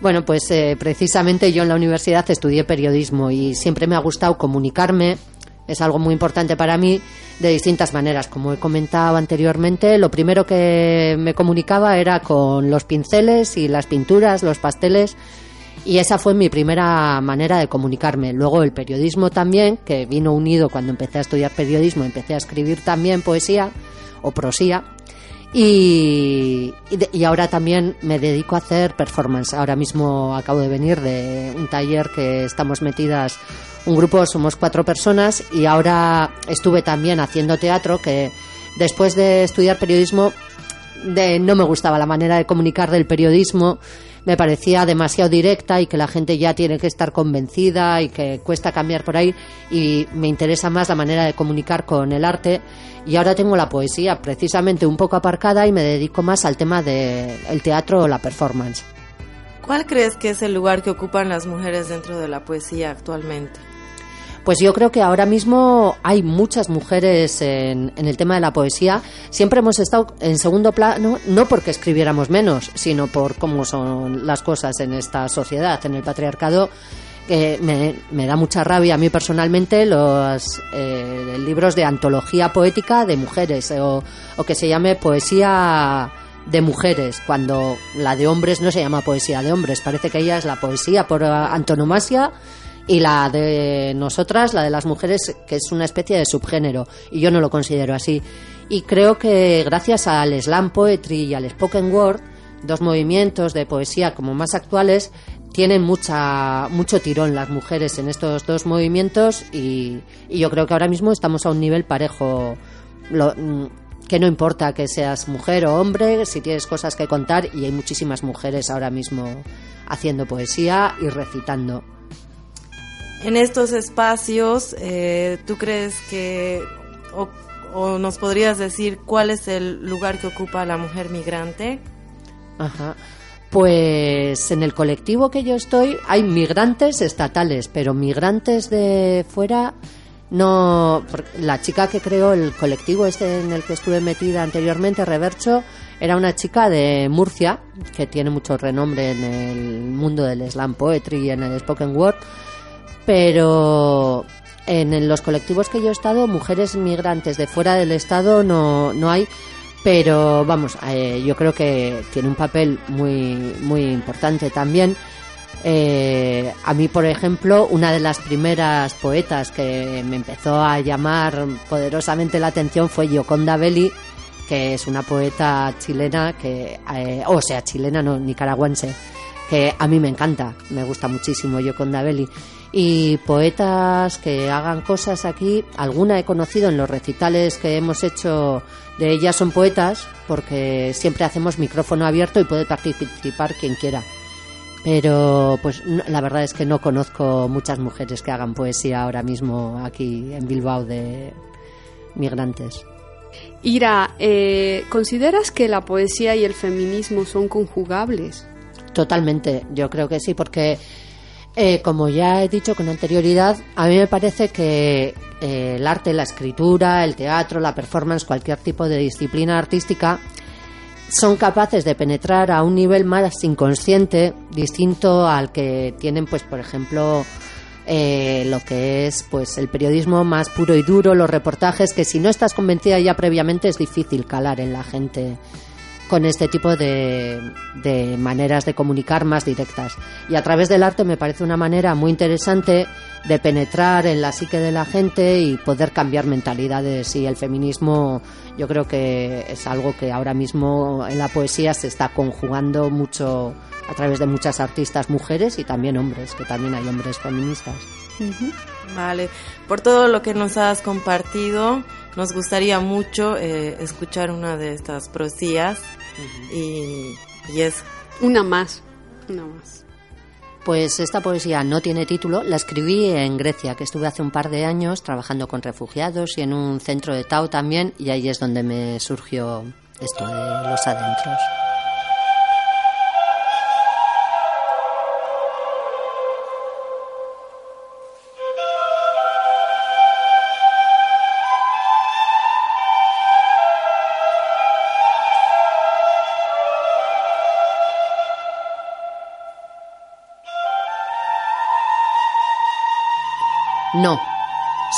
Speaker 7: Bueno, pues eh, precisamente yo en la universidad estudié periodismo y siempre me ha gustado comunicarme. Es algo muy importante para mí de distintas maneras. Como he comentado anteriormente, lo primero que me comunicaba era con los pinceles y las pinturas, los pasteles y esa fue mi primera manera de comunicarme. Luego el periodismo también, que vino unido cuando empecé a estudiar periodismo, empecé a escribir también poesía o prosía. Y, y, ahora también me dedico a hacer performance. Ahora mismo acabo de venir de un taller que estamos metidas, un grupo, somos cuatro personas, y ahora estuve también haciendo teatro, que después de estudiar periodismo, de, no me gustaba la manera de comunicar del periodismo, me parecía demasiado directa y que la gente ya tiene que estar convencida y que cuesta cambiar por ahí y me interesa más la manera de comunicar con el arte y ahora tengo la poesía precisamente un poco aparcada y me dedico más al tema del teatro o la performance.
Speaker 3: ¿Cuál crees que es el lugar que ocupan las mujeres dentro de la poesía actualmente?
Speaker 7: Pues yo creo que ahora mismo hay muchas mujeres en, el tema de la poesía. Siempre hemos estado en segundo plano, no porque escribiéramos menos, sino por cómo son las cosas en esta sociedad, en el patriarcado. que me, da mucha rabia a mí personalmente los eh, libros de antología poética de mujeres o, o que se llame poesía de mujeres, cuando la de hombres no se llama poesía de hombres, parece que ella es la poesía por antonomasia y la de nosotras, la de las mujeres, que es una especie de subgénero, y yo no lo considero así. Y creo que gracias al slam poetry y al spoken word, dos movimientos de poesía como más actuales, tienen mucha, mucho tirón las mujeres en estos dos movimientos y, yo creo que ahora mismo estamos a un nivel parejo. Mm, que no importa que seas mujer o hombre, si tienes cosas que contar y hay muchísimas mujeres ahora mismo haciendo poesía y recitando
Speaker 3: en estos espacios, eh, ¿tú crees que, o, nos podrías decir cuál es el lugar que ocupa la mujer migrante?
Speaker 7: Ajá. Pues en el colectivo que yo estoy hay migrantes estatales, pero migrantes de fuera no. La chica que creó el colectivo este en el que estuve metida anteriormente, Revercho, era una chica de Murcia que tiene mucho renombre en el mundo del slam poetry y en el spoken word pero en, los colectivos que yo he estado, mujeres migrantes de fuera del Estado no, no hay, pero vamos, eh, yo creo que tiene un papel muy, muy importante también. Eh, a mí, por ejemplo, una de las primeras poetas que me empezó a llamar poderosamente la atención fue Gioconda Belli, que es una poeta chilena, que, eh, o sea, chilena, no, nicaragüense, que a mí me encanta, me gusta muchísimo Gioconda Belli y poetas que hagan cosas aquí. Alguna he conocido en los recitales que hemos hecho de ellas son poetas porque siempre hacemos micrófono abierto y puede participar quien quiera. Pero pues la verdad es que no conozco muchas mujeres que hagan poesía ahora mismo aquí en Bilbao de migrantes.
Speaker 2: Ira, eh, ¿consideras que la poesía y el feminismo son conjugables?
Speaker 7: Totalmente, yo creo que sí, porque eh, como ya he dicho con anterioridad, a mí me parece que eh, el arte, la escritura, el teatro, la performance, cualquier tipo de disciplina artística, son capaces de penetrar a un nivel más inconsciente, distinto al que tienen, pues, por ejemplo, eh, lo que es pues el periodismo más puro y duro, los reportajes, que si no estás convencida ya previamente es difícil calar en la gente con este tipo de, maneras de comunicar más directas. Y a través del arte me parece una manera muy interesante de penetrar en la psique de la gente y poder cambiar mentalidades. Y el feminismo yo creo que es algo que ahora mismo en la poesía se está conjugando mucho a través de muchas artistas mujeres y también hombres, que también hay hombres feministas.
Speaker 3: Vale, por todo lo que nos has compartido, nos gustaría mucho eh, escuchar una de estas prosías y, es...
Speaker 2: Una más, una más.
Speaker 7: Pues esta poesía no tiene título, la escribí en Grecia, que estuve hace un par de años trabajando con refugiados y en un centro de Tao también, y ahí es donde me surgió esto de los adentros. No,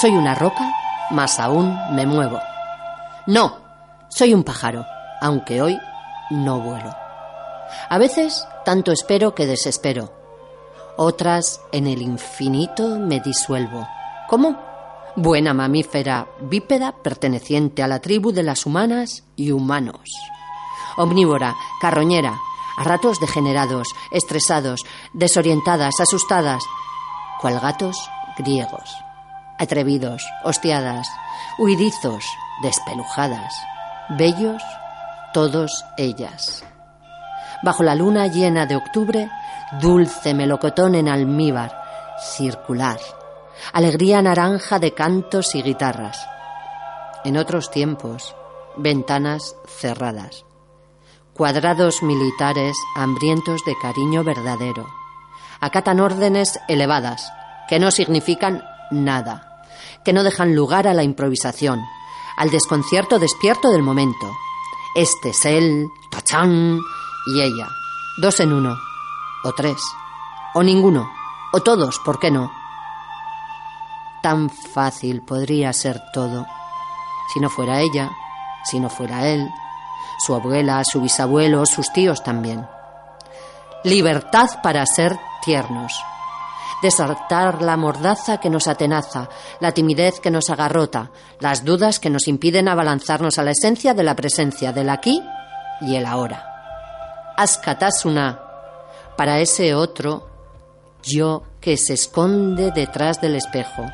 Speaker 7: soy una roca, más aún me muevo. No, soy un pájaro, aunque hoy no vuelo. A veces tanto espero que desespero. Otras en el infinito me disuelvo. ¿Cómo? Buena mamífera bípeda perteneciente a la tribu de las humanas y humanos. Omnívora, carroñera, a ratos degenerados, estresados, desorientadas, asustadas, cual gatos griegos, atrevidos, hostiadas, huidizos, despelujadas, bellos, todos ellas. Bajo la luna llena de octubre, dulce melocotón en almíbar, circular, alegría naranja de cantos y guitarras. En otros tiempos, ventanas cerradas, cuadrados militares hambrientos de cariño verdadero. Acatan órdenes elevadas, que no significan nada, que no dejan lugar a la improvisación, al desconcierto despierto del momento. Este es él, tachán, y ella. Dos en uno, o tres, o ninguno, o todos, ¿por qué no? Tan fácil podría ser todo, si no fuera ella, si no fuera él, su abuela, su bisabuelo, sus tíos también. Libertad para ser tiernos, desartar la mordaza que nos atenaza, la timidez que nos agarrota, las dudas que nos impiden abalanzarnos a la esencia de la presencia del aquí y el ahora. Askatasuna, para ese otro yo que se esconde detrás del espejo,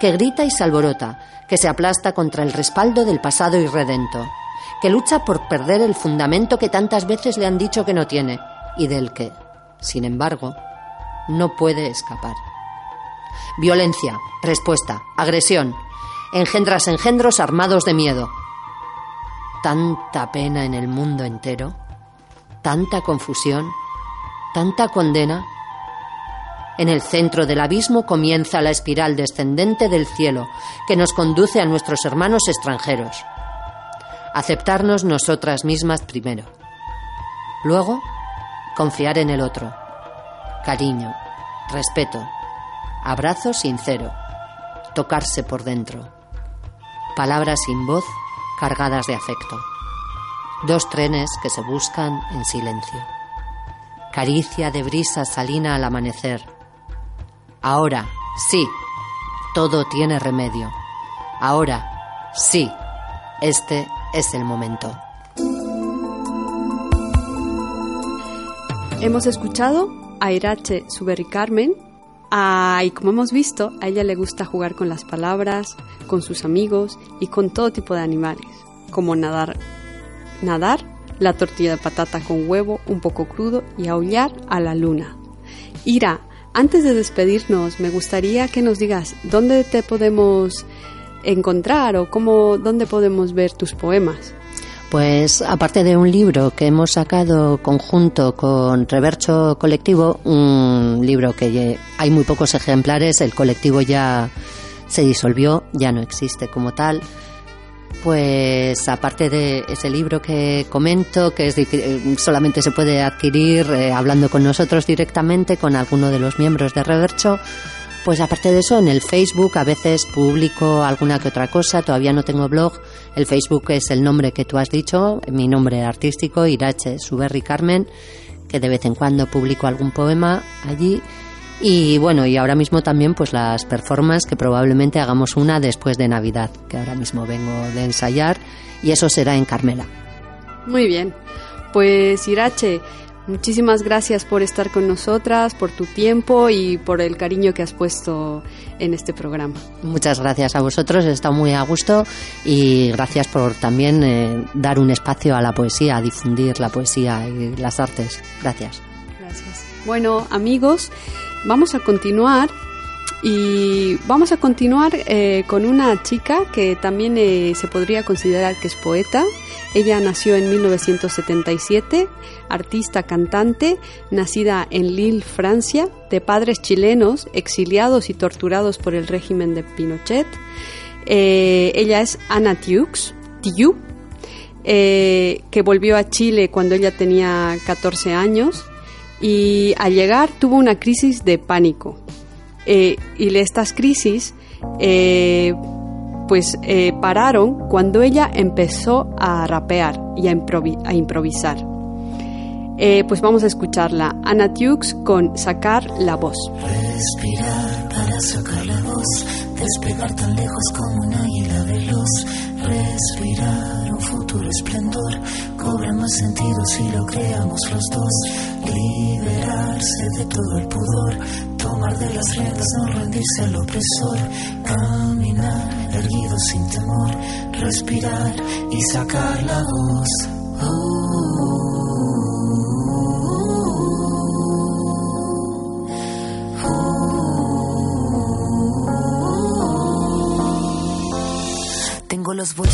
Speaker 7: que grita y se alborota, que se aplasta contra el respaldo del pasado irredento, que lucha por perder el fundamento que tantas veces le han dicho que no tiene y del que, sin embargo, no puede escapar. Violencia, respuesta, agresión, engendras engendros armados de miedo. Tanta pena en el mundo entero, tanta confusión, tanta condena. En el centro del abismo comienza la espiral descendente del cielo que nos conduce a nuestros hermanos extranjeros. Aceptarnos nosotras mismas primero. Luego, confiar en el otro. Cariño, respeto, abrazo sincero, tocarse por dentro. Palabras sin voz cargadas de afecto. Dos trenes que se buscan en silencio. Caricia de brisa salina al amanecer. Ahora, sí, todo tiene remedio. Ahora, sí, este es el momento.
Speaker 2: Hemos escuchado a Irache Suberi Carmen. Ah, y como hemos visto, a ella le gusta jugar con las palabras, con sus amigos y con todo tipo de animales, como nadar, nadar, la tortilla de patata con huevo un poco crudo y aullar a la luna. Ira, antes de despedirnos, me gustaría que nos digas dónde te podemos encontrar o cómo, dónde podemos ver tus poemas.
Speaker 7: Pues aparte de un libro que hemos sacado conjunto con Revercho Colectivo, un libro que hay muy pocos ejemplares, el colectivo ya se disolvió, ya no existe como tal. Pues aparte de ese libro que comento, que es solamente se puede adquirir eh, hablando con nosotros directamente, con alguno de los miembros de Revercho, pues aparte de eso, en el Facebook a veces publico alguna que otra cosa, todavía no tengo blog. El Facebook es el nombre que tú has dicho, mi nombre artístico, Irache Suberri Carmen, que de vez en cuando publico algún poema allí. Y bueno, y ahora mismo también pues las performances que probablemente hagamos una después de Navidad, que ahora mismo vengo de ensayar, y eso será en Carmela.
Speaker 2: Muy bien. Pues Irache, Muchísimas gracias por estar con nosotras, por tu tiempo y por el cariño que has puesto en este programa.
Speaker 7: Muchas gracias a vosotros, he estado muy a gusto y gracias por también eh, dar un espacio a la poesía, a difundir la poesía y las artes. Gracias.
Speaker 2: Gracias. Bueno, amigos, vamos a continuar y vamos a continuar eh, con una chica que también eh, se podría considerar que es poeta. Ella nació en 1977, artista cantante, nacida en Lille, Francia, de padres chilenos, exiliados y torturados por el régimen de Pinochet. Eh, ella es Ana Tiux, Tiu, que volvió a Chile cuando ella tenía 14 años y al llegar tuvo una crisis de pánico eh, y estas crisis eh, pues eh, pararon cuando ella empezó a rapear y a, improvisar. Eh, pues vamos a escucharla. Ana Tux con Sacar la voz.
Speaker 8: Respirar para sacar la voz, despegar tan lejos como un águila veloz. Respirar un futuro esplendor, cobra más sentido si lo creamos los dos. Liberarse de todo el pudor, tomar de las riendas, no rendirse al opresor. Caminar erguido sin temor, respirar y sacar la voz. Tengo los bolsillos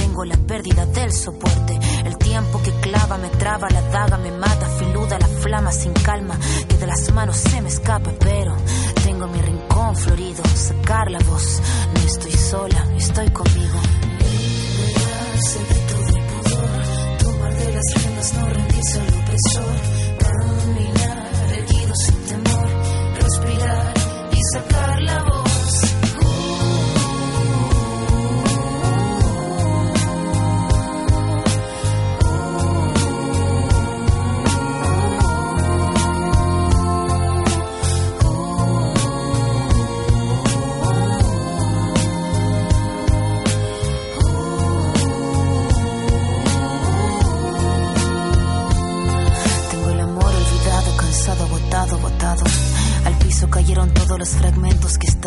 Speaker 8: tengo la pérdida del soporte, el tiempo que clava me traba, la daga me mata, filuda la flama sin calma, que de las manos se me escapa, pero tengo mi rincón florido, sacar la voz, no estoy sola, estoy conmigo. De todo el pudor, tomar de las riendas, no rendirse al opresor, caminar erguido sin temor, respirar y sacar la voz.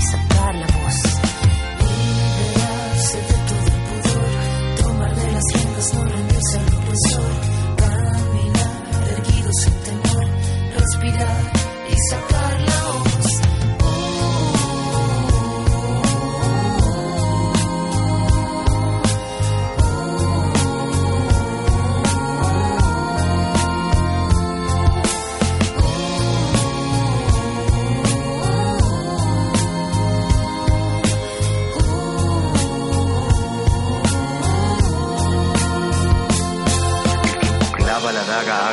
Speaker 8: y sacar la voz.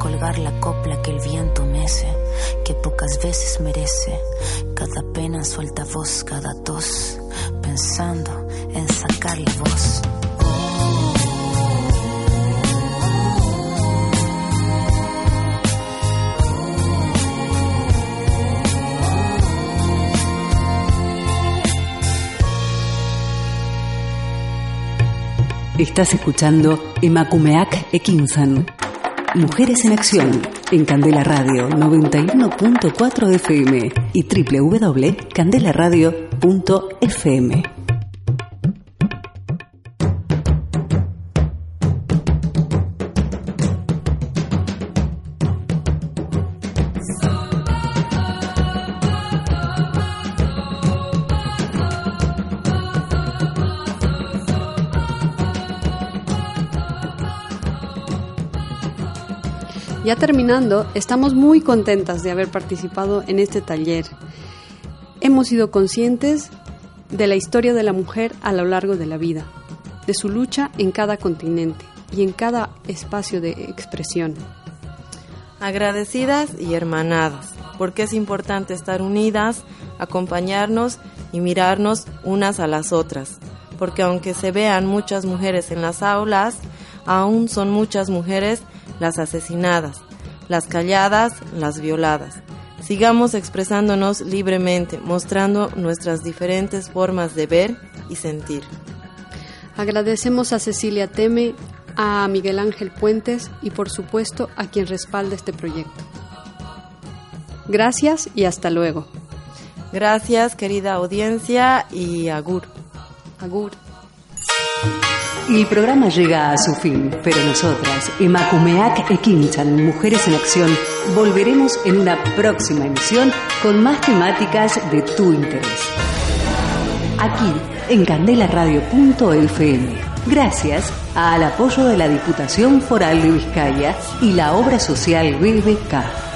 Speaker 8: Colgar la copla que el viento mece, que pocas veces merece. Cada pena suelta voz, cada tos, pensando en sacar la voz.
Speaker 1: Estás escuchando Emakumeak Ekinsan. Mujeres en Acción en Candela Radio 91.4 FM y www.candelaradio.fm.
Speaker 2: Ya terminando, estamos muy contentas de haber participado en este taller. Hemos sido conscientes de la historia de la mujer a lo largo de la vida, de su lucha en cada continente y en cada espacio de expresión.
Speaker 3: Agradecidas y hermanadas, porque es importante estar unidas, acompañarnos y mirarnos unas a las otras, porque aunque se vean muchas mujeres en las aulas, aún son muchas mujeres las asesinadas, las calladas, las violadas. Sigamos expresándonos libremente, mostrando nuestras diferentes formas de ver y sentir.
Speaker 2: Agradecemos a Cecilia Teme, a Miguel Ángel Puentes y por supuesto a quien respalda este proyecto. Gracias y hasta luego.
Speaker 3: Gracias querida audiencia y agur.
Speaker 2: Agur.
Speaker 1: El programa llega a su fin, pero nosotras, Emakumeak Ekinchan, Mujeres en Acción, volveremos en una próxima emisión con más temáticas de tu interés. Aquí, en candelaradio.fm. Gracias al apoyo de la Diputación Foral de Vizcaya y la obra social BBK.